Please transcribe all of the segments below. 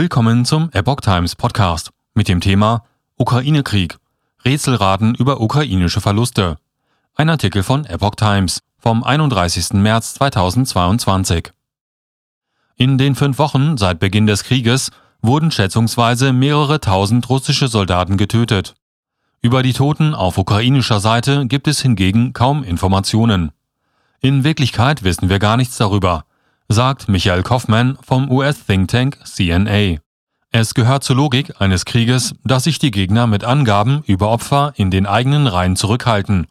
Willkommen zum Epoch Times Podcast mit dem Thema Ukraine-Krieg. Rätselraten über ukrainische Verluste. Ein Artikel von Epoch Times vom 31. März 2022. In den fünf Wochen seit Beginn des Krieges wurden schätzungsweise mehrere tausend russische Soldaten getötet. Über die Toten auf ukrainischer Seite gibt es hingegen kaum Informationen. In Wirklichkeit wissen wir gar nichts darüber, sagt Michael Kaufmann vom US-Think Tank CNA. Es gehört zur Logik eines Krieges, dass sich die Gegner mit Angaben über Opfer in den eigenen Reihen zurückhalten.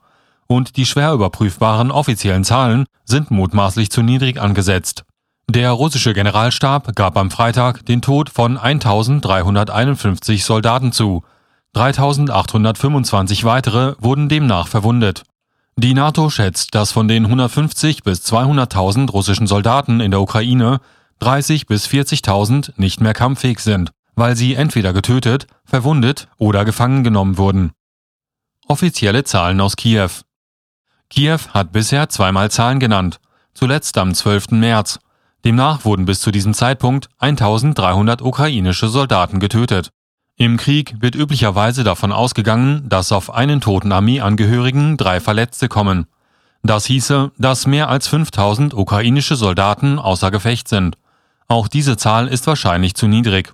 Und die schwer überprüfbaren offiziellen Zahlen sind mutmaßlich zu niedrig angesetzt. Der russische Generalstab gab am Freitag den Tod von 1351 Soldaten zu. 3825 weitere wurden demnach verwundet. Die NATO schätzt, dass von den 150 bis 200.000 russischen Soldaten in der Ukraine 30 bis 40.000 nicht mehr kampffähig sind, weil sie entweder getötet, verwundet oder gefangen genommen wurden. Offizielle Zahlen aus Kiew. Kiew hat bisher zweimal Zahlen genannt, zuletzt am 12. März. Demnach wurden bis zu diesem Zeitpunkt 1300 ukrainische Soldaten getötet. Im Krieg wird üblicherweise davon ausgegangen, dass auf einen toten Armeeangehörigen drei Verletzte kommen. Das hieße, dass mehr als 5000 ukrainische Soldaten außer Gefecht sind. Auch diese Zahl ist wahrscheinlich zu niedrig.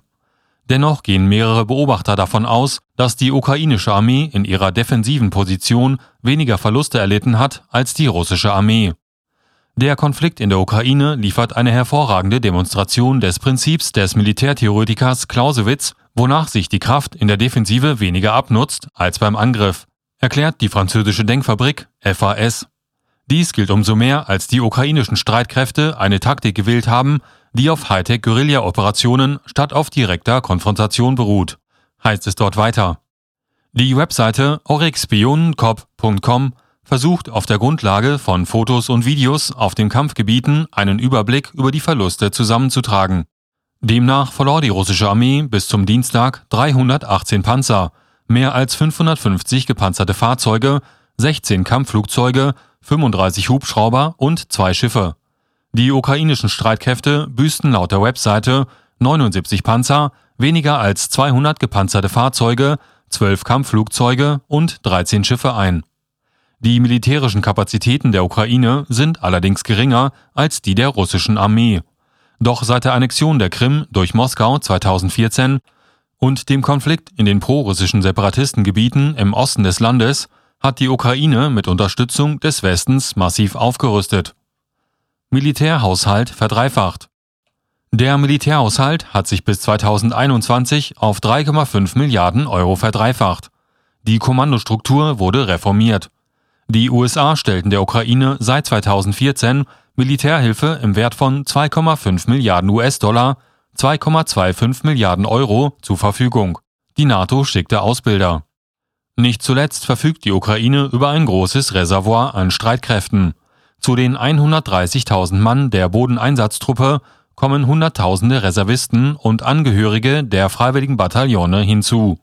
Dennoch gehen mehrere Beobachter davon aus, dass die ukrainische Armee in ihrer defensiven Position weniger Verluste erlitten hat als die russische Armee. Der Konflikt in der Ukraine liefert eine hervorragende Demonstration des Prinzips des Militärtheoretikers Clausewitz, wonach sich die Kraft in der Defensive weniger abnutzt als beim Angriff, erklärt die französische Denkfabrik FAS. Dies gilt umso mehr, als die ukrainischen Streitkräfte eine Taktik gewählt haben, die auf Hightech-Guerilla-Operationen statt auf direkter Konfrontation beruht, heißt es dort weiter. Die Webseite oryxspionenkop.com versucht auf der Grundlage von Fotos und Videos auf den Kampfgebieten einen Überblick über die Verluste zusammenzutragen. Demnach verlor die russische Armee bis zum Dienstag 318 Panzer, mehr als 550 gepanzerte Fahrzeuge, 16 Kampfflugzeuge, 35 Hubschrauber und zwei Schiffe. Die ukrainischen Streitkräfte büßten laut der Webseite 79 Panzer, weniger als 200 gepanzerte Fahrzeuge, 12 Kampfflugzeuge und 13 Schiffe ein. Die militärischen Kapazitäten der Ukraine sind allerdings geringer als die der russischen Armee. Doch seit der Annexion der Krim durch Moskau 2014 und dem Konflikt in den prorussischen Separatistengebieten im Osten des Landes hat die Ukraine mit Unterstützung des Westens massiv aufgerüstet. Militärhaushalt verdreifacht. Der Militärhaushalt hat sich bis 2021 auf 3,5 Milliarden Euro verdreifacht. Die Kommandostruktur wurde reformiert. Die USA stellten der Ukraine seit 2014 Militärhilfe im Wert von 2,5 Milliarden US-Dollar, 2,25 Milliarden Euro zur Verfügung. Die NATO schickte Ausbilder. Nicht zuletzt verfügt die Ukraine über ein großes Reservoir an Streitkräften. Zu den 130.000 Mann der Bodeneinsatztruppe kommen Hunderttausende Reservisten und Angehörige der freiwilligen Bataillone hinzu.